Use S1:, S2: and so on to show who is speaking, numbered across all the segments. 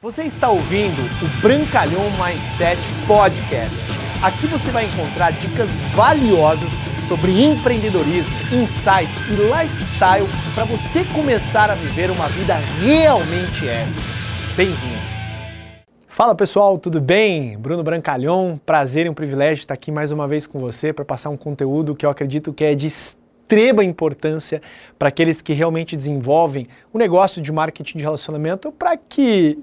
S1: Você está ouvindo o Brancalhão Mindset Podcast. Aqui você vai encontrar dicas valiosas sobre empreendedorismo, insights e lifestyle para você começar a viver uma vida realmente épica. Bem-vindo! Fala pessoal, tudo bem? Bruno Brancalhão, prazer e um privilégio estar aqui mais uma vez com você para passar um conteúdo que eu acredito que é de extrema importância para aqueles que realmente desenvolvem o negócio de marketing de relacionamento para que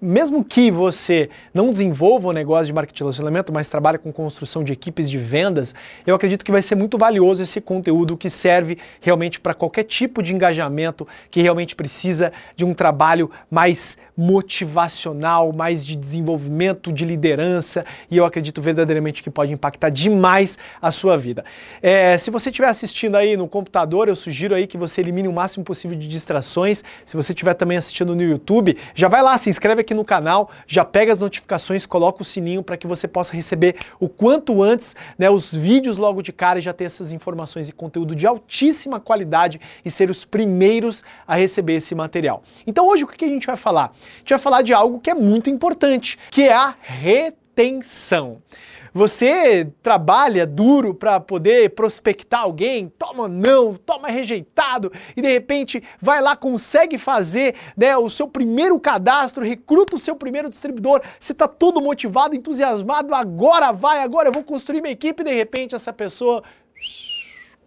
S1: mesmo que você não desenvolva o negócio de marketing de relacionamento, mas trabalhe com construção de equipes de vendas, eu acredito que vai ser muito valioso esse conteúdo que serve realmente para qualquer tipo de engajamento que realmente precisa de um trabalho mais motivacional, mais de desenvolvimento, de liderança, e eu acredito verdadeiramente que pode impactar demais a sua vida. É, se você estiver assistindo aí no computador, eu sugiro aí que você elimine o máximo possível de distrações. Se você estiver também assistindo no YouTube, já vai lá, se inscreve aqui no canal, já pega as notificações, coloca o sininho para que você possa receber o quanto antes né, os vídeos logo de cara e já ter essas informações e conteúdo de altíssima qualidade e ser os primeiros a receber esse material. Então hoje o que a gente vai falar? A gente vai falar de algo que é muito importante, que é a retenção. Você trabalha duro para poder prospectar alguém, toma não, toma rejeitado. E de repente vai lá, consegue fazer né, o seu primeiro cadastro, recruta o seu primeiro distribuidor, você está todo motivado, entusiasmado, agora vai, agora eu vou construir minha equipe. E de repente essa pessoa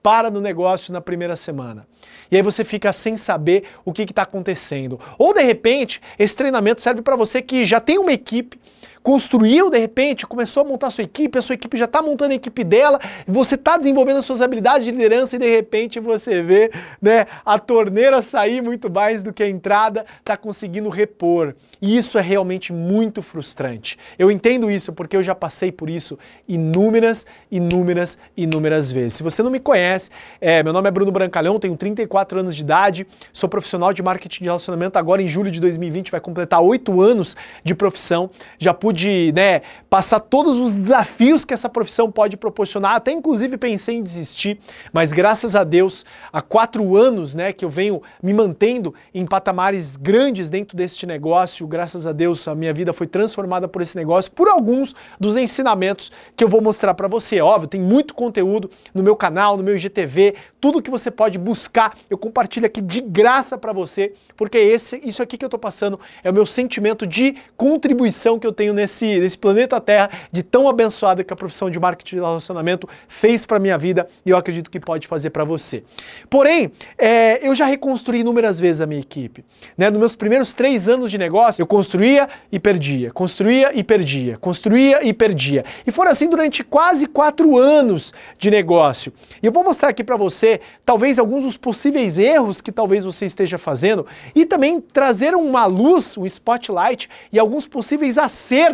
S1: para no negócio na primeira semana. E aí você fica sem saber o que está acontecendo. Ou de repente, esse treinamento serve para você que já tem uma equipe, construiu de repente, começou a montar sua equipe, a sua equipe já está montando a equipe dela, você está desenvolvendo as suas habilidades de liderança e de repente você vê né, a torneira sair muito mais do que a entrada, está conseguindo repor. E isso é realmente muito frustrante. Eu entendo isso porque eu já passei por isso inúmeras, inúmeras, inúmeras vezes. Se você não me conhece, é, meu nome é Bruno Brancalhão, tenho 34 anos de idade, sou profissional de marketing de relacionamento, agora em julho de 2020 vai completar 8 anos de profissão, já pude de né, passar todos os desafios que essa profissão pode proporcionar. Até inclusive pensei em desistir, mas graças a Deus, há quatro anos né, que eu venho me mantendo em patamares grandes dentro deste negócio. Graças a Deus, a minha vida foi transformada por esse negócio, por alguns dos ensinamentos que eu vou mostrar para você. Óbvio, tem muito conteúdo no meu canal, no meu IGTV, tudo que você pode buscar, eu compartilho aqui de graça para você, porque esse, isso aqui que eu estou passando é o meu sentimento de contribuição que eu tenho nesse nesse, planeta Terra de tão abençoada que a profissão de marketing de relacionamento fez para minha vida e eu acredito que pode fazer para você. Porém, é, eu já reconstruí inúmeras vezes a minha equipe. Né? Nos meus primeiros três anos de negócio, eu construía e perdia, construía e perdia, construía e perdia. E foram assim durante quase quatro anos de negócio. E eu vou mostrar aqui para você, talvez, alguns dos possíveis erros que talvez você esteja fazendo e também trazer uma luz, um spotlight e alguns possíveis acertos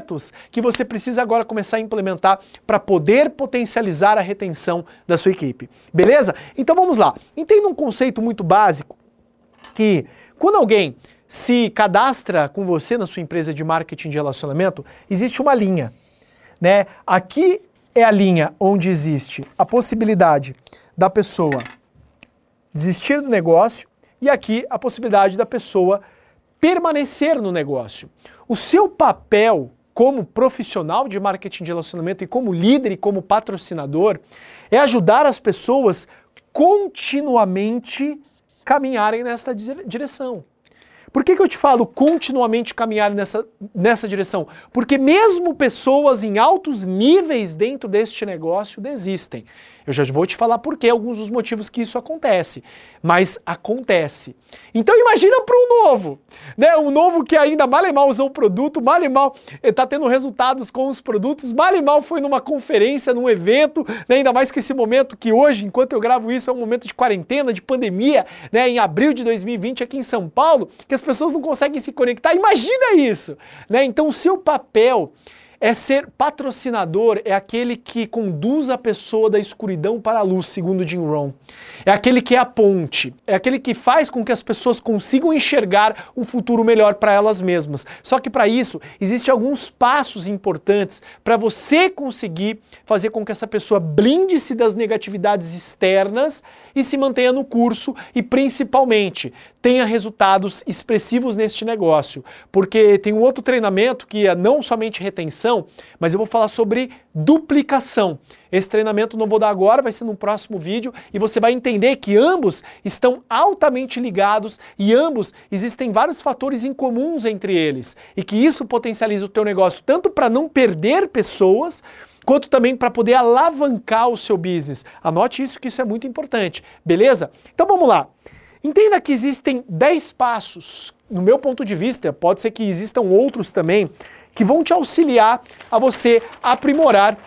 S1: que você precisa agora começar a implementar para poder potencializar a retenção da sua equipe. Beleza? Então vamos lá. Entenda um conceito muito básico que quando alguém se cadastra com você na sua empresa de marketing de relacionamento, existe uma linha, né? Aqui é a linha onde existe a possibilidade da pessoa desistir do negócio e aqui a possibilidade da pessoa permanecer no negócio. O seu papel como profissional de marketing de relacionamento e como líder e como patrocinador é ajudar as pessoas continuamente caminharem nessa direção. Por que, que eu te falo continuamente caminhar nessa, nessa direção? Porque mesmo pessoas em altos níveis dentro deste negócio desistem. Eu já vou te falar por que alguns dos motivos que isso acontece, mas acontece. Então imagina para um novo, né? Um novo que ainda mal e mal usou o produto, mal e mal está tendo resultados com os produtos, mal e mal foi numa conferência, num evento, né? ainda mais que esse momento que hoje, enquanto eu gravo isso, é um momento de quarentena, de pandemia, né? Em abril de 2020 aqui em São Paulo, que as pessoas não conseguem se conectar. Imagina isso, né? Então o seu papel é ser patrocinador, é aquele que conduz a pessoa da escuridão para a luz, segundo Jim Rohn. É aquele que é a ponte, é aquele que faz com que as pessoas consigam enxergar um futuro melhor para elas mesmas. Só que para isso, existem alguns passos importantes para você conseguir fazer com que essa pessoa blinde-se das negatividades externas e se mantenha no curso e principalmente tenha resultados expressivos neste negócio. Porque tem um outro treinamento que é não somente retenção, mas eu vou falar sobre duplicação. Esse treinamento não vou dar agora, vai ser no próximo vídeo e você vai entender que ambos estão altamente ligados e ambos existem vários fatores incomuns entre eles e que isso potencializa o teu negócio tanto para não perder pessoas, quanto também para poder alavancar o seu business. Anote isso que isso é muito importante, beleza? Então vamos lá. Entenda que existem 10 passos, no meu ponto de vista, pode ser que existam outros também, que vão te auxiliar a você aprimorar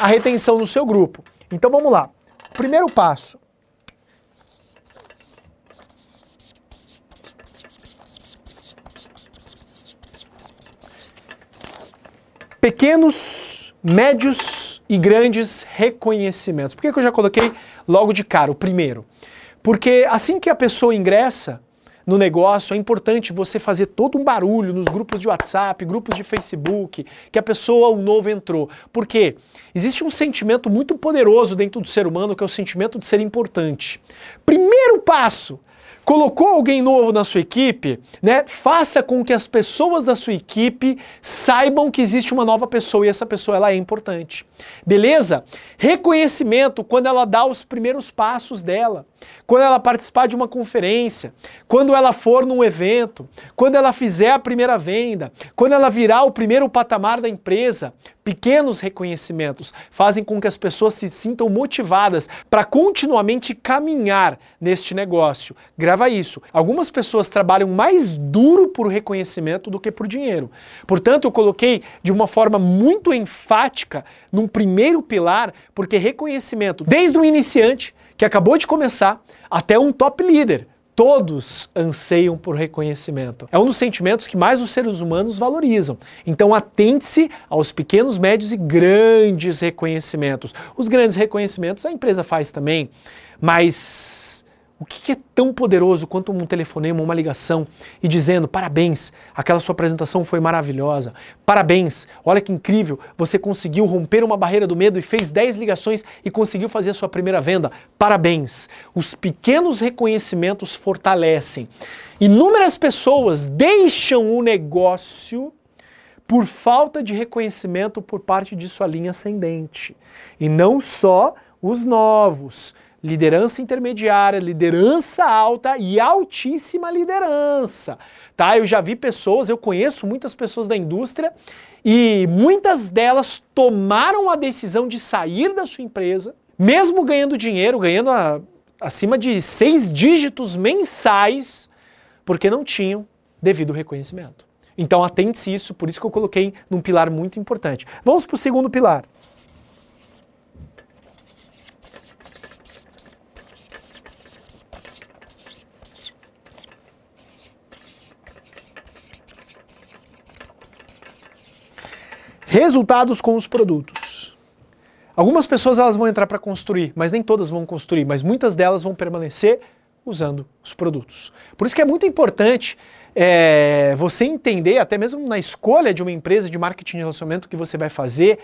S1: a retenção no seu grupo. Então vamos lá. Primeiro passo. Pequenos médios e grandes reconhecimentos. Por que, que eu já coloquei logo de cara o primeiro? Porque assim que a pessoa ingressa no negócio, é importante você fazer todo um barulho nos grupos de WhatsApp, grupos de Facebook, que a pessoa, o novo, entrou. Por quê? Existe um sentimento muito poderoso dentro do ser humano que é o sentimento de ser importante. Primeiro passo colocou alguém novo na sua equipe, né? Faça com que as pessoas da sua equipe saibam que existe uma nova pessoa e essa pessoa ela é importante. Beleza? Reconhecimento quando ela dá os primeiros passos dela, quando ela participar de uma conferência, quando ela for num evento, quando ela fizer a primeira venda, quando ela virar o primeiro patamar da empresa, Pequenos reconhecimentos fazem com que as pessoas se sintam motivadas para continuamente caminhar neste negócio. Grava isso. Algumas pessoas trabalham mais duro por reconhecimento do que por dinheiro. Portanto, eu coloquei de uma forma muito enfática num primeiro pilar, porque reconhecimento, desde o iniciante, que acabou de começar, até um top líder Todos anseiam por reconhecimento. É um dos sentimentos que mais os seres humanos valorizam. Então atente-se aos pequenos, médios e grandes reconhecimentos. Os grandes reconhecimentos a empresa faz também, mas o que é tão poderoso quanto um telefonema, uma ligação e dizendo parabéns, aquela sua apresentação foi maravilhosa, parabéns, olha que incrível, você conseguiu romper uma barreira do medo e fez 10 ligações e conseguiu fazer a sua primeira venda, parabéns. Os pequenos reconhecimentos fortalecem. Inúmeras pessoas deixam o negócio por falta de reconhecimento por parte de sua linha ascendente. E não só os novos liderança intermediária, liderança alta e altíssima liderança. Tá? Eu já vi pessoas, eu conheço muitas pessoas da indústria e muitas delas tomaram a decisão de sair da sua empresa, mesmo ganhando dinheiro, ganhando a, acima de seis dígitos mensais, porque não tinham devido reconhecimento. Então atente-se isso, por isso que eu coloquei num pilar muito importante. Vamos para o segundo pilar. Resultados com os produtos. Algumas pessoas elas vão entrar para construir, mas nem todas vão construir, mas muitas delas vão permanecer usando os produtos. Por isso que é muito importante é, você entender, até mesmo na escolha de uma empresa de marketing de relacionamento que você vai fazer,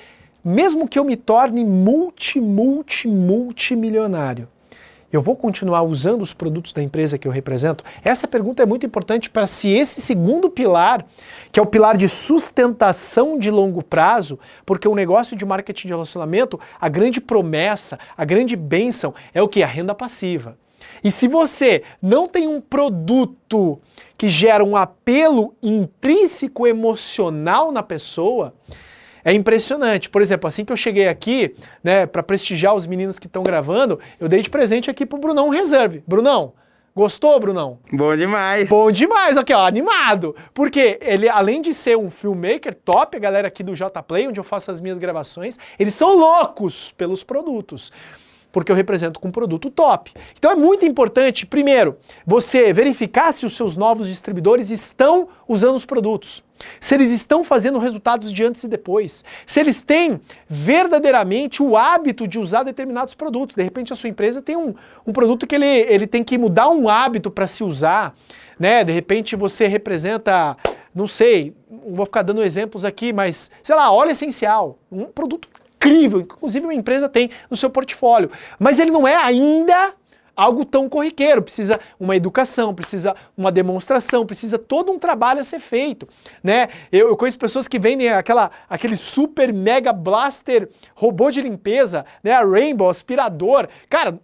S1: mesmo que eu me torne multi, multi, multimilionário, eu vou continuar usando os produtos da empresa que eu represento? Essa pergunta é muito importante para se esse segundo pilar, que é o pilar de sustentação de longo prazo, porque o negócio de marketing de relacionamento, a grande promessa, a grande bênção é o que? A renda passiva. E se você não tem um produto que gera um apelo intrínseco emocional na pessoa, é impressionante. Por exemplo, assim que eu cheguei aqui, né, para prestigiar os meninos que estão gravando, eu dei de presente aqui pro Brunão Reserve. Brunão, Gostou, Brunão?
S2: Bom demais.
S1: Bom demais, aqui ó, animado. Porque ele, além de ser um filmmaker top, a galera aqui do J Play, onde eu faço as minhas gravações, eles são loucos pelos produtos porque eu represento com um produto top. Então é muito importante, primeiro, você verificar se os seus novos distribuidores estão usando os produtos. Se eles estão fazendo resultados de antes e depois. Se eles têm verdadeiramente o hábito de usar determinados produtos. De repente a sua empresa tem um, um produto que ele, ele tem que mudar um hábito para se usar. Né? De repente você representa, não sei, vou ficar dando exemplos aqui, mas sei lá, óleo essencial. Um produto incrível, inclusive uma empresa tem no seu portfólio, mas ele não é ainda algo tão corriqueiro, precisa uma educação, precisa uma demonstração, precisa todo um trabalho a ser feito, né? Eu, eu conheço pessoas que vendem aquela, aquele super mega blaster robô de limpeza, né? A Rainbow aspirador, cara,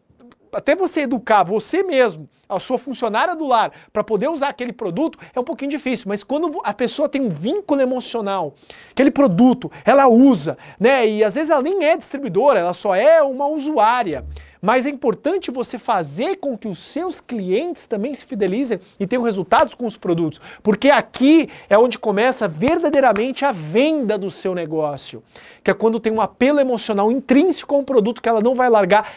S1: até você educar você mesmo, a sua funcionária do lar, para poder usar aquele produto, é um pouquinho difícil. Mas quando a pessoa tem um vínculo emocional, aquele produto, ela usa, né? E às vezes ela nem é distribuidora, ela só é uma usuária. Mas é importante você fazer com que os seus clientes também se fidelizem e tenham resultados com os produtos, porque aqui é onde começa verdadeiramente a venda do seu negócio, que é quando tem um apelo emocional intrínseco a um produto que ela não vai largar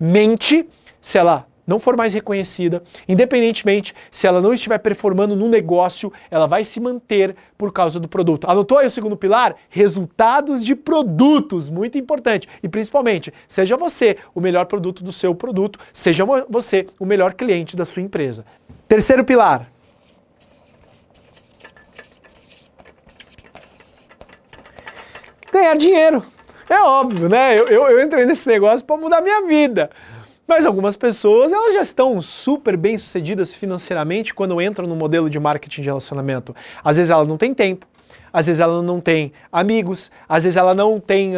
S1: independentemente se ela não for mais reconhecida, independentemente se ela não estiver performando no negócio, ela vai se manter por causa do produto. Anotou aí o segundo pilar? Resultados de produtos, muito importante. E principalmente, seja você o melhor produto do seu produto, seja você o melhor cliente da sua empresa. Terceiro pilar. Ganhar dinheiro. É óbvio, né? Eu, eu, eu entrei nesse negócio para mudar minha vida. Mas algumas pessoas, elas já estão super bem sucedidas financeiramente quando entram no modelo de marketing de relacionamento. Às vezes ela não tem tempo, às vezes ela não tem amigos, às vezes ela não tem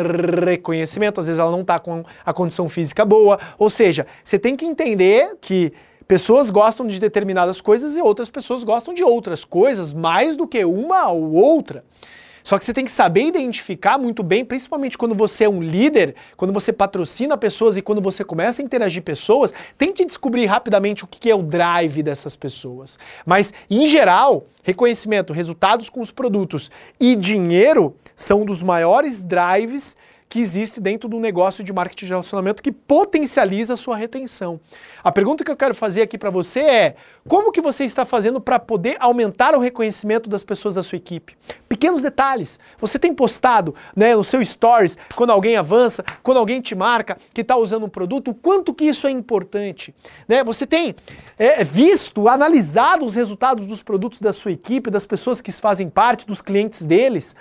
S1: reconhecimento, às vezes ela não está com a condição física boa. Ou seja, você tem que entender que pessoas gostam de determinadas coisas e outras pessoas gostam de outras coisas mais do que uma ou outra. Só que você tem que saber identificar muito bem, principalmente quando você é um líder, quando você patrocina pessoas e quando você começa a interagir pessoas, tente descobrir rapidamente o que é o drive dessas pessoas. Mas, em geral, reconhecimento, resultados com os produtos e dinheiro são um dos maiores drives que existe dentro do negócio de marketing de relacionamento que potencializa a sua retenção. A pergunta que eu quero fazer aqui para você é: como que você está fazendo para poder aumentar o reconhecimento das pessoas da sua equipe? Pequenos detalhes. Você tem postado né, no seu stories quando alguém avança, quando alguém te marca que está usando um produto, o quanto que isso é importante. Né? Você tem é, visto, analisado os resultados dos produtos da sua equipe, das pessoas que fazem parte, dos clientes deles.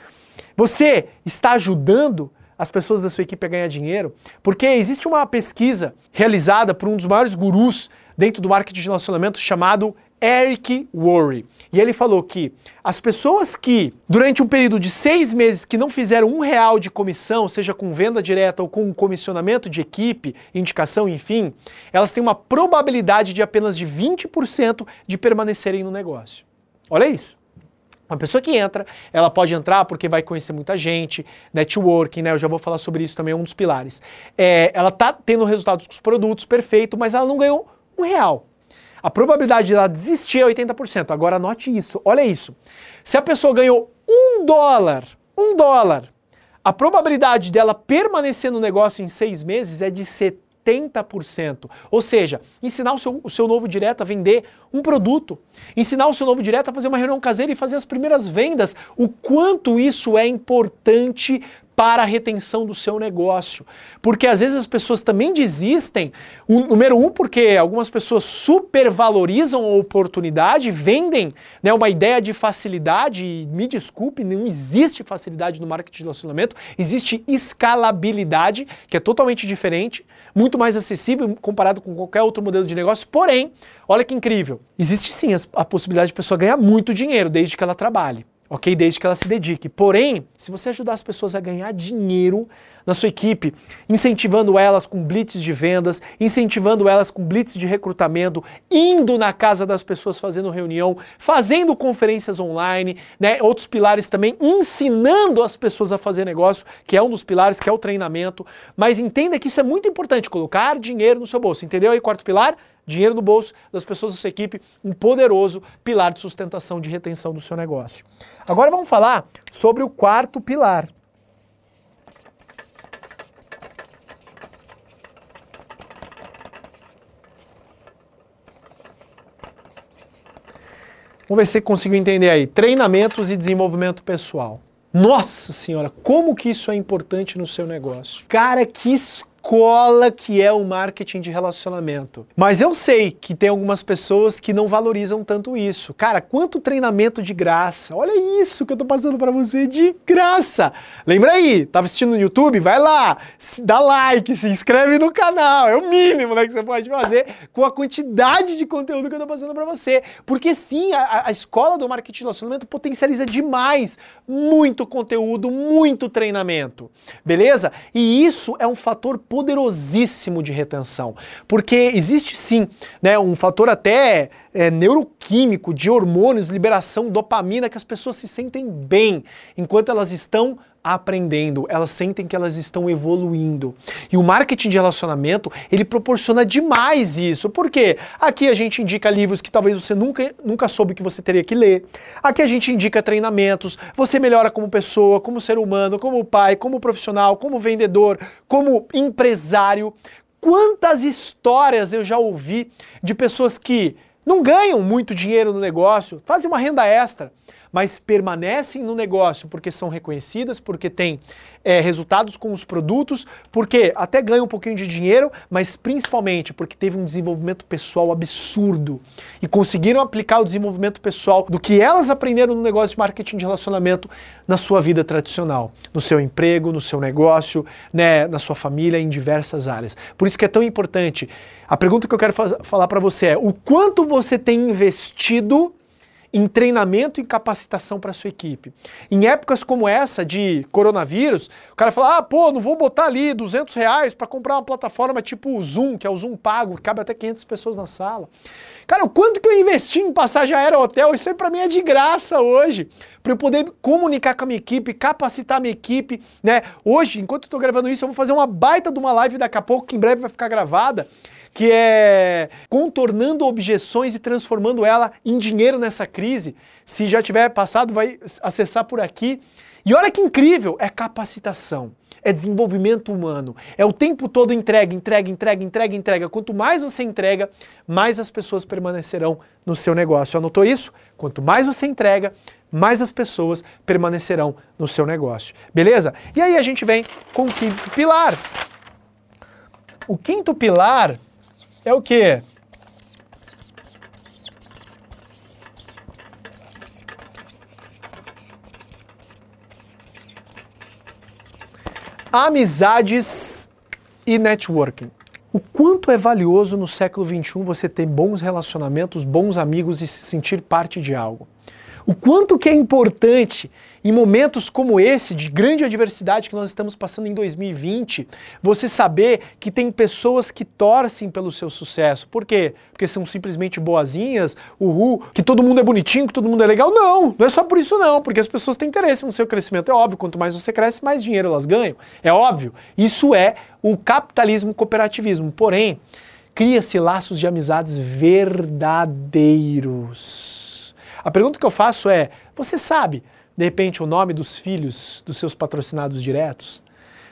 S1: Você está ajudando as pessoas da sua equipe a ganhar dinheiro? Porque existe uma pesquisa realizada por um dos maiores gurus dentro do marketing de relacionamento chamado Eric Worre. E ele falou que as pessoas que, durante um período de seis meses, que não fizeram um real de comissão, seja com venda direta ou com comissionamento de equipe, indicação, enfim, elas têm uma probabilidade de apenas de 20% de permanecerem no negócio. Olha isso. Uma pessoa que entra, ela pode entrar porque vai conhecer muita gente, networking, né? Eu já vou falar sobre isso também, é um dos pilares. É, ela tá tendo resultados com os produtos, perfeito, mas ela não ganhou um real. A probabilidade de ela desistir é 80%. Agora anote isso, olha isso. Se a pessoa ganhou um dólar, um dólar, a probabilidade dela permanecer no negócio em seis meses é de 70%. 70%. Ou seja, ensinar o seu, o seu novo direto a vender um produto, ensinar o seu novo direto a fazer uma reunião caseira e fazer as primeiras vendas. O quanto isso é importante para a retenção do seu negócio. Porque às vezes as pessoas também desistem, um, número um, porque algumas pessoas supervalorizam a oportunidade, vendem né, uma ideia de facilidade, e me desculpe, não existe facilidade no marketing de relacionamento, existe escalabilidade, que é totalmente diferente muito mais acessível comparado com qualquer outro modelo de negócio. Porém, olha que incrível, existe sim a possibilidade de pessoa ganhar muito dinheiro desde que ela trabalhe ok? Desde que ela se dedique. Porém, se você ajudar as pessoas a ganhar dinheiro na sua equipe, incentivando elas com blitz de vendas, incentivando elas com blitz de recrutamento, indo na casa das pessoas fazendo reunião, fazendo conferências online, né? Outros pilares também ensinando as pessoas a fazer negócio, que é um dos pilares, que é o treinamento. Mas entenda que isso é muito importante, colocar dinheiro no seu bolso. Entendeu aí, quarto pilar? Dinheiro no bolso das pessoas da sua equipe, um poderoso pilar de sustentação de retenção do seu negócio. Agora vamos falar sobre o quarto pilar. Vamos ver se você conseguiu entender aí. Treinamentos e desenvolvimento pessoal. Nossa senhora, como que isso é importante no seu negócio? Cara, que escola que é o marketing de relacionamento. Mas eu sei que tem algumas pessoas que não valorizam tanto isso. Cara, quanto treinamento de graça. Olha isso que eu tô passando para você de graça. Lembra aí, tá assistindo no YouTube? Vai lá, dá like, se inscreve no canal. É o mínimo né, que você pode fazer com a quantidade de conteúdo que eu tô passando para você. Porque sim, a, a escola do marketing de relacionamento potencializa demais muito conteúdo, muito treinamento. Beleza? E isso é um fator poderosíssimo de retenção, porque existe sim, né, um fator até é, neuroquímico de hormônios, liberação, dopamina, que as pessoas se sentem bem enquanto elas estão aprendendo, elas sentem que elas estão evoluindo. E o marketing de relacionamento, ele proporciona demais isso. Por quê? Aqui a gente indica livros que talvez você nunca, nunca soube que você teria que ler. Aqui a gente indica treinamentos. Você melhora como pessoa, como ser humano, como pai, como profissional, como vendedor, como empresário. Quantas histórias eu já ouvi de pessoas que não ganham muito dinheiro no negócio, fazem uma renda extra, mas permanecem no negócio porque são reconhecidas, porque têm é, resultados com os produtos, porque até ganham um pouquinho de dinheiro, mas principalmente porque teve um desenvolvimento pessoal absurdo e conseguiram aplicar o desenvolvimento pessoal do que elas aprenderam no negócio de marketing de relacionamento na sua vida tradicional, no seu emprego, no seu negócio, né, na sua família, em diversas áreas. Por isso que é tão importante. A pergunta que eu quero falar para você é: o quanto você tem investido em treinamento e capacitação para sua equipe. Em épocas como essa de coronavírus, o cara fala, ah, pô, não vou botar ali 200 reais para comprar uma plataforma tipo o Zoom, que é o Zoom pago, que cabe até 500 pessoas na sala. Cara, o quanto que eu investi em passagem aérea hotel, isso aí para mim é de graça hoje, para eu poder comunicar com a minha equipe, capacitar a minha equipe, né? Hoje, enquanto eu estou gravando isso, eu vou fazer uma baita de uma live daqui a pouco, que em breve vai ficar gravada, que é contornando objeções e transformando ela em dinheiro nessa crise. Se já tiver passado, vai acessar por aqui. E olha que incrível, é capacitação, é desenvolvimento humano, é o tempo todo entrega, entrega, entrega, entrega, entrega. Quanto mais você entrega, mais as pessoas permanecerão no seu negócio. Anotou isso? Quanto mais você entrega, mais as pessoas permanecerão no seu negócio. Beleza? E aí a gente vem com o quinto pilar. O quinto pilar é o quê? Amizades e networking. O quanto é valioso no século XXI você ter bons relacionamentos, bons amigos e se sentir parte de algo. O quanto que é importante em momentos como esse, de grande adversidade que nós estamos passando em 2020, você saber que tem pessoas que torcem pelo seu sucesso. Por quê? Porque são simplesmente boazinhas, uhul, que todo mundo é bonitinho, que todo mundo é legal. Não, não é só por isso não, porque as pessoas têm interesse no seu crescimento. É óbvio, quanto mais você cresce, mais dinheiro elas ganham. É óbvio. Isso é o capitalismo cooperativismo. Porém, cria-se laços de amizades verdadeiros. A pergunta que eu faço é: você sabe de repente, o nome dos filhos dos seus patrocinados diretos?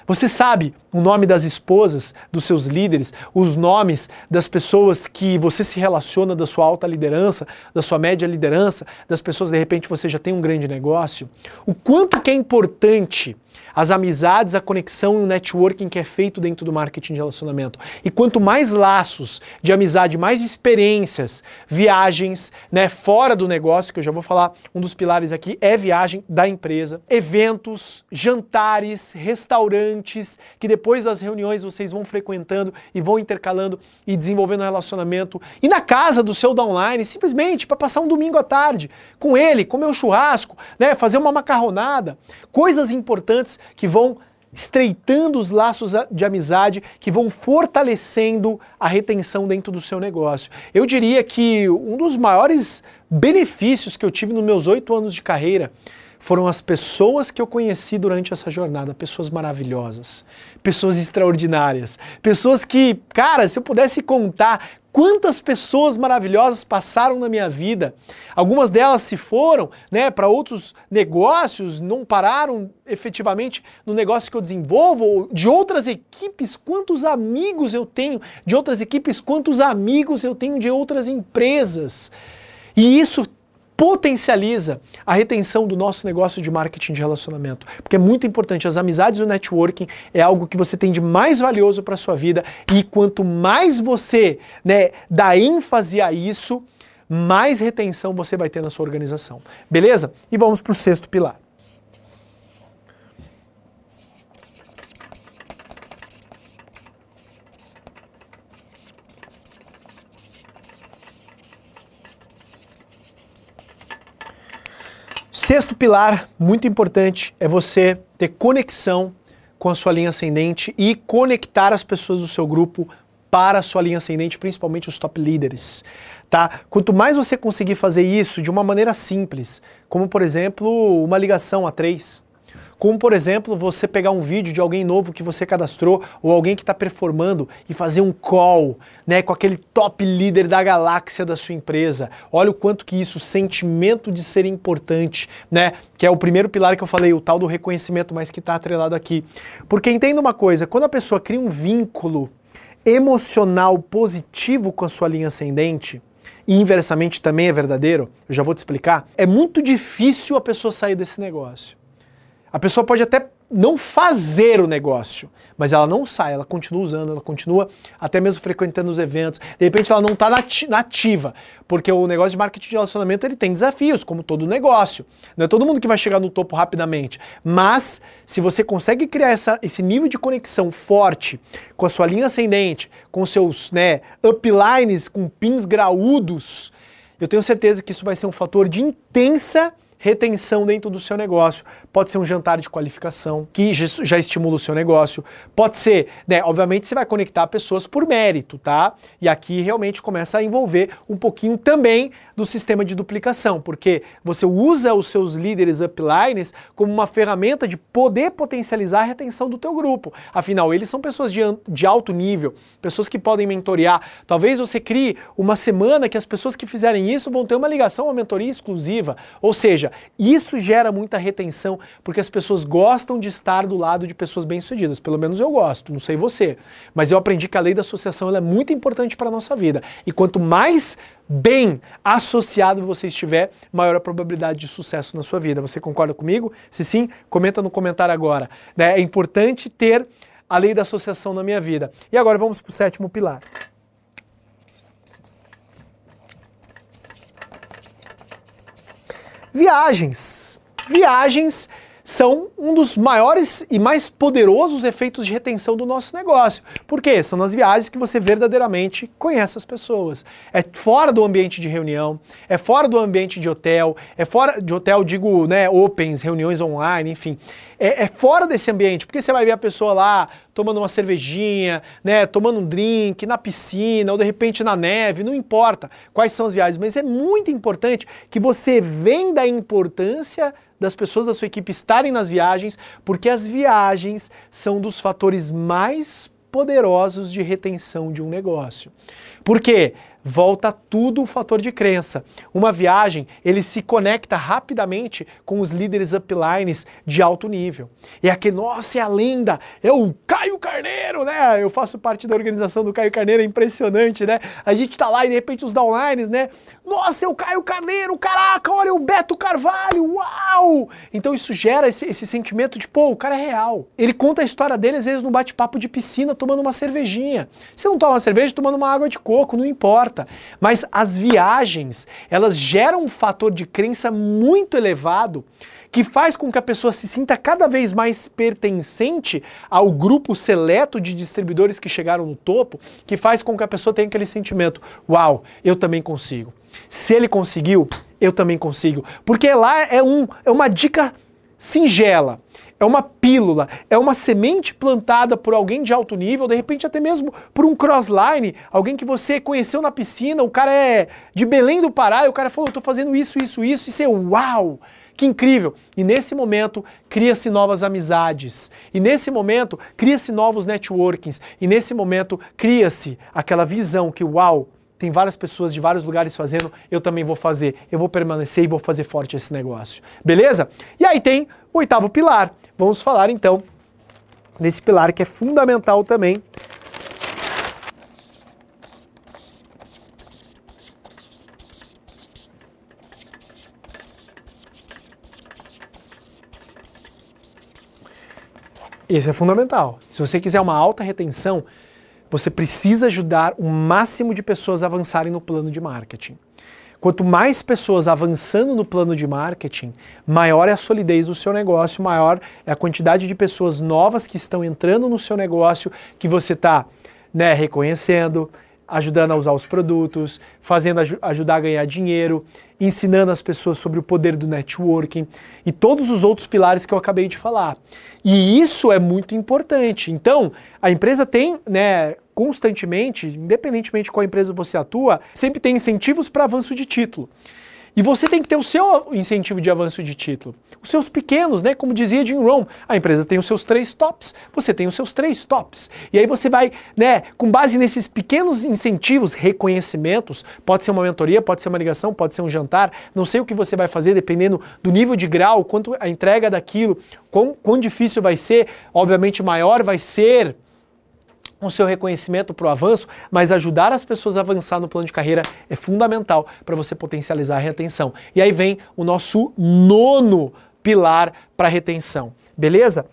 S1: Você sabe o nome das esposas dos seus líderes, os nomes das pessoas que você se relaciona da sua alta liderança, da sua média liderança, das pessoas de repente você já tem um grande negócio? O quanto que é importante as amizades, a conexão e o networking que é feito dentro do marketing de relacionamento. E quanto mais laços de amizade, mais experiências, viagens, né, fora do negócio, que eu já vou falar, um dos pilares aqui é viagem da empresa, eventos, jantares, restaurantes, que depois das reuniões vocês vão frequentando e vão intercalando e desenvolvendo relacionamento. E na casa do seu downline, simplesmente para passar um domingo à tarde com ele, comer um churrasco, né, fazer uma macarronada, coisas importantes que vão estreitando os laços de amizade, que vão fortalecendo a retenção dentro do seu negócio. Eu diria que um dos maiores benefícios que eu tive nos meus oito anos de carreira foram as pessoas que eu conheci durante essa jornada, pessoas maravilhosas, pessoas extraordinárias, pessoas que, cara, se eu pudesse contar quantas pessoas maravilhosas passaram na minha vida. Algumas delas se foram, né, para outros negócios, não pararam efetivamente no negócio que eu desenvolvo, de outras equipes, quantos amigos eu tenho de outras equipes, quantos amigos eu tenho de outras empresas. E isso potencializa a retenção do nosso negócio de marketing de relacionamento. Porque é muito importante, as amizades e o networking é algo que você tem de mais valioso para sua vida e quanto mais você, né, dá ênfase a isso, mais retenção você vai ter na sua organização. Beleza? E vamos para o sexto pilar. Sexto pilar, muito importante, é você ter conexão com a sua linha ascendente e conectar as pessoas do seu grupo para a sua linha ascendente, principalmente os top líderes, tá? Quanto mais você conseguir fazer isso de uma maneira simples, como por exemplo, uma ligação a três, como, por exemplo, você pegar um vídeo de alguém novo que você cadastrou ou alguém que está performando e fazer um call né, com aquele top líder da galáxia da sua empresa. Olha o quanto que isso, sentimento de ser importante, né? Que é o primeiro pilar que eu falei, o tal do reconhecimento, mas que está atrelado aqui. Porque entenda uma coisa, quando a pessoa cria um vínculo emocional positivo com a sua linha ascendente, e inversamente também é verdadeiro, eu já vou te explicar, é muito difícil a pessoa sair desse negócio. A pessoa pode até não fazer o negócio, mas ela não sai, ela continua usando, ela continua até mesmo frequentando os eventos. De repente ela não está nativa, porque o negócio de marketing de relacionamento ele tem desafios, como todo negócio. Não é todo mundo que vai chegar no topo rapidamente, mas se você consegue criar essa, esse nível de conexão forte com a sua linha ascendente, com seus né, uplines, com pins graúdos, eu tenho certeza que isso vai ser um fator de intensa retenção dentro do seu negócio. Pode ser um jantar de qualificação, que já estimula o seu negócio. Pode ser, né, obviamente você vai conectar pessoas por mérito, tá? E aqui realmente começa a envolver um pouquinho também do sistema de duplicação, porque você usa os seus líderes uplines como uma ferramenta de poder potencializar a retenção do teu grupo. Afinal, eles são pessoas de, de alto nível, pessoas que podem mentorear. Talvez você crie uma semana que as pessoas que fizerem isso vão ter uma ligação, uma mentoria exclusiva. Ou seja, isso gera muita retenção, porque as pessoas gostam de estar do lado de pessoas bem-sucedidas. Pelo menos eu gosto, não sei você. Mas eu aprendi que a lei da associação é muito importante para a nossa vida. E quanto mais bem associado você estiver, maior a probabilidade de sucesso na sua vida. Você concorda comigo? Se sim, comenta no comentário agora. Né? É importante ter a lei da associação na minha vida. E agora vamos para o sétimo pilar. Viagens. Viagens são um dos maiores e mais poderosos efeitos de retenção do nosso negócio. Por quê? São nas viagens que você verdadeiramente conhece as pessoas. É fora do ambiente de reunião, é fora do ambiente de hotel, é fora de hotel, digo, né, opens, reuniões online, enfim. É, é fora desse ambiente, porque você vai ver a pessoa lá tomando uma cervejinha, né, tomando um drink, na piscina, ou de repente na neve, não importa quais são as viagens, mas é muito importante que você venda a importância das pessoas da sua equipe estarem nas viagens, porque as viagens são dos fatores mais poderosos de retenção de um negócio. Por quê? Volta tudo o fator de crença. Uma viagem, ele se conecta rapidamente com os líderes uplines de alto nível. E aqui, nossa, é a lenda, é o Caio Carneiro, né? Eu faço parte da organização do Caio Carneiro, é impressionante, né? A gente tá lá e de repente os downlines, né? Nossa, é o Caio Carneiro, caraca, olha o Beto Carvalho, uau! Então isso gera esse, esse sentimento de, pô, o cara é real. Ele conta a história dele às vezes num bate-papo de piscina, tomando uma cervejinha. Se não toma uma cerveja, tomando uma água de coco, não importa importa. Mas as viagens, elas geram um fator de crença muito elevado que faz com que a pessoa se sinta cada vez mais pertencente ao grupo seleto de distribuidores que chegaram no topo, que faz com que a pessoa tenha aquele sentimento: uau, eu também consigo. Se ele conseguiu, eu também consigo. Porque lá é, um, é uma dica singela é uma pílula, é uma semente plantada por alguém de alto nível, de repente até mesmo por um crossline, alguém que você conheceu na piscina, o cara é de Belém do Pará, e o cara falou, eu tô fazendo isso, isso, isso, e você, uau! Que incrível! E nesse momento cria-se novas amizades. E nesse momento cria-se novos networkings. E nesse momento cria-se aquela visão que, uau, tem várias pessoas de vários lugares fazendo, eu também vou fazer. Eu vou permanecer e vou fazer forte esse negócio. Beleza? E aí tem o oitavo pilar, vamos falar então desse pilar que é fundamental também. Esse é fundamental. Se você quiser uma alta retenção, você precisa ajudar o máximo de pessoas a avançarem no plano de marketing. Quanto mais pessoas avançando no plano de marketing, maior é a solidez do seu negócio, maior é a quantidade de pessoas novas que estão entrando no seu negócio, que você está né, reconhecendo, ajudando a usar os produtos, fazendo ajudar a ganhar dinheiro, ensinando as pessoas sobre o poder do networking e todos os outros pilares que eu acabei de falar. E isso é muito importante. Então, a empresa tem, né, constantemente, independentemente de qual empresa você atua, sempre tem incentivos para avanço de título. E você tem que ter o seu incentivo de avanço de título. Os seus pequenos, né? Como dizia Jim Rohn, a empresa tem os seus três tops, você tem os seus três tops. E aí você vai, né, com base nesses pequenos incentivos, reconhecimentos, pode ser uma mentoria, pode ser uma ligação, pode ser um jantar, não sei o que você vai fazer, dependendo do nível de grau, quanto a entrega daquilo, quão, quão difícil vai ser, obviamente maior vai ser o seu reconhecimento para o avanço, mas ajudar as pessoas a avançar no plano de carreira é fundamental para você potencializar a retenção. E aí vem o nosso nono pilar para retenção, beleza?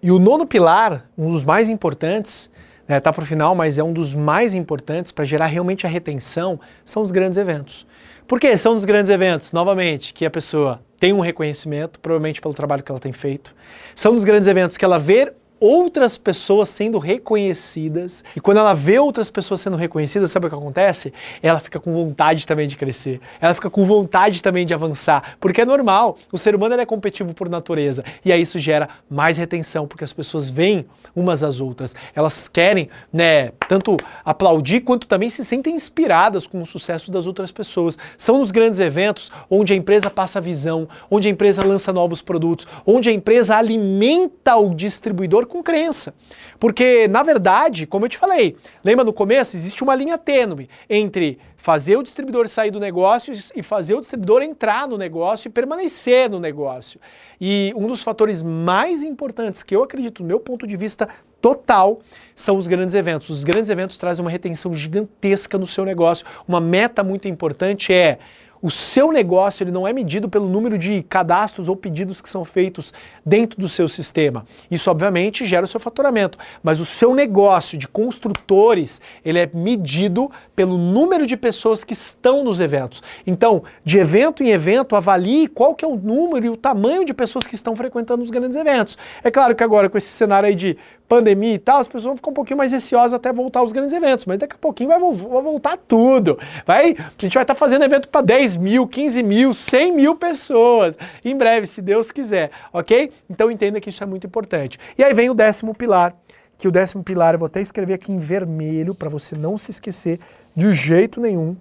S1: E o nono pilar, um dos mais importantes, né, tá para o final, mas é um dos mais importantes para gerar realmente a retenção, são os grandes eventos. Por que são os grandes eventos? Novamente, que a pessoa tem um reconhecimento, provavelmente pelo trabalho que ela tem feito. São os grandes eventos que ela vê outras pessoas sendo reconhecidas. E quando ela vê outras pessoas sendo reconhecidas, sabe o que acontece? Ela fica com vontade também de crescer. Ela fica com vontade também de avançar, porque é normal. O ser humano é competitivo por natureza. E aí isso gera mais retenção, porque as pessoas veem umas às outras. Elas querem, né, tanto aplaudir quanto também se sentem inspiradas com o sucesso das outras pessoas. São nos grandes eventos onde a empresa passa visão, onde a empresa lança novos produtos, onde a empresa alimenta o distribuidor com crença. Porque, na verdade, como eu te falei, lembra no começo, existe uma linha tênue entre fazer o distribuidor sair do negócio e fazer o distribuidor entrar no negócio e permanecer no negócio. E um dos fatores mais importantes que eu acredito, do meu ponto de vista total, são os grandes eventos. Os grandes eventos trazem uma retenção gigantesca no seu negócio. Uma meta muito importante é o seu negócio ele não é medido pelo número de cadastros ou pedidos que são feitos dentro do seu sistema. Isso obviamente gera o seu faturamento, mas o seu negócio de construtores ele é medido pelo número de pessoas que estão nos eventos. Então, de evento em evento, avalie qual que é o número e o tamanho de pessoas que estão frequentando os grandes eventos. É claro que agora com esse cenário aí de pandemia e tal, as pessoas vão ficar um pouquinho mais receosas até voltar aos grandes eventos, mas daqui a pouquinho vai, vai voltar tudo. Vai, a gente vai estar tá fazendo evento para 10 mil, 15 mil, 100 mil pessoas, em breve, se Deus quiser, ok? Então entenda que isso é muito importante. E aí vem o décimo pilar, que o décimo pilar eu vou até escrever aqui em vermelho para você não se esquecer de jeito nenhum.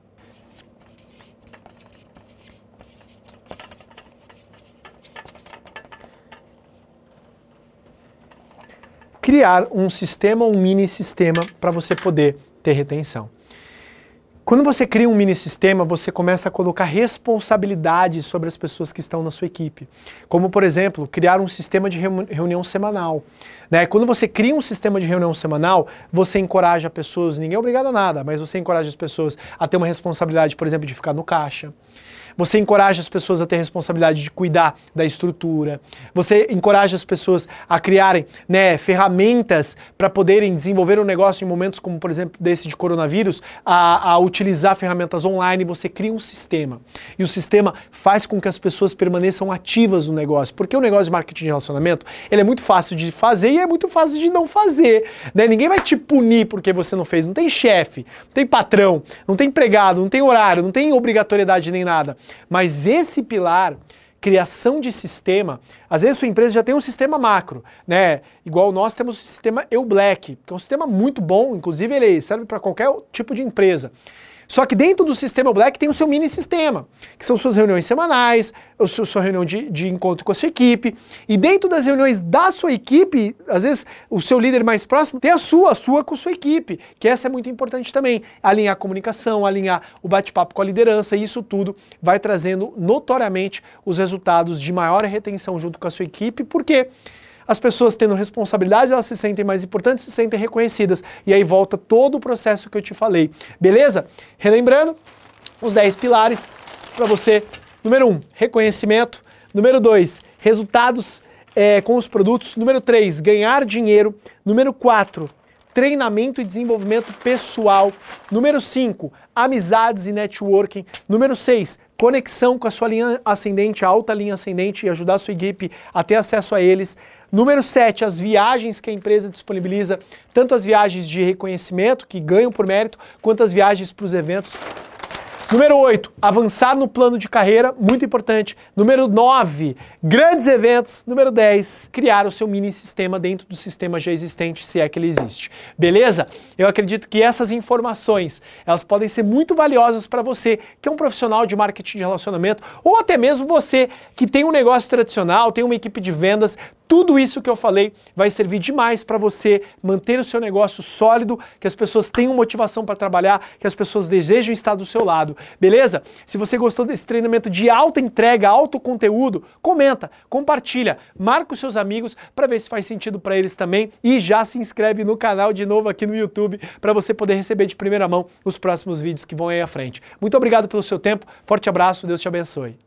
S1: Criar um sistema, um mini sistema para você poder ter retenção. Quando você cria um mini sistema, você começa a colocar responsabilidades sobre as pessoas que estão na sua equipe. Como, por exemplo, criar um sistema de reunião semanal. Né? Quando você cria um sistema de reunião semanal, você encoraja pessoas, ninguém é obrigado a nada, mas você encoraja as pessoas a ter uma responsabilidade, por exemplo, de ficar no caixa. Você encoraja as pessoas a ter responsabilidade de cuidar da estrutura. Você encoraja as pessoas a criarem né, ferramentas para poderem desenvolver um negócio em momentos como, por exemplo, desse de coronavírus, a, a utilizar ferramentas online. Você cria um sistema. E o sistema faz com que as pessoas permaneçam ativas no negócio. Porque o negócio de marketing de relacionamento ele é muito fácil de fazer e é muito fácil de não fazer. Né? Ninguém vai te punir porque você não fez. Não tem chefe, não tem patrão, não tem empregado, não tem horário, não tem obrigatoriedade nem nada. Mas esse pilar, criação de sistema, às vezes sua empresa já tem um sistema macro, né? Igual nós temos o sistema EUBlack, que é um sistema muito bom, inclusive ele serve para qualquer tipo de empresa. Só que dentro do sistema Black tem o seu mini sistema, que são suas reuniões semanais, a sua reunião de, de encontro com a sua equipe. E dentro das reuniões da sua equipe, às vezes o seu líder mais próximo tem a sua, a sua com a sua equipe, que essa é muito importante também. Alinhar a comunicação, alinhar o bate-papo com a liderança, e isso tudo vai trazendo notoriamente os resultados de maior retenção junto com a sua equipe, porque quê? As pessoas tendo responsabilidade, elas se sentem mais importantes, se sentem reconhecidas. E aí volta todo o processo que eu te falei. Beleza? Relembrando, os 10 pilares para você. Número 1, um, reconhecimento. Número 2, resultados é, com os produtos. Número 3, ganhar dinheiro. Número 4, treinamento e desenvolvimento pessoal. Número 5, amizades e networking. Número 6, conexão com a sua linha ascendente, a alta linha ascendente e ajudar a sua equipe a ter acesso a eles. Número 7, as viagens que a empresa disponibiliza, tanto as viagens de reconhecimento, que ganham por mérito, quanto as viagens para os eventos. Número 8, avançar no plano de carreira, muito importante. Número 9, grandes eventos. Número 10, criar o seu mini sistema dentro do sistema já existente, se é que ele existe. Beleza? Eu acredito que essas informações, elas podem ser muito valiosas para você, que é um profissional de marketing de relacionamento, ou até mesmo você que tem um negócio tradicional, tem uma equipe de vendas, tudo isso que eu falei vai servir demais para você manter o seu negócio sólido, que as pessoas tenham motivação para trabalhar, que as pessoas desejam estar do seu lado, beleza? Se você gostou desse treinamento de alta entrega, alto conteúdo, comenta, compartilha, marca os seus amigos para ver se faz sentido para eles também e já se inscreve no canal de novo aqui no YouTube para você poder receber de primeira mão os próximos vídeos que vão aí à frente. Muito obrigado pelo seu tempo, forte abraço, Deus te abençoe.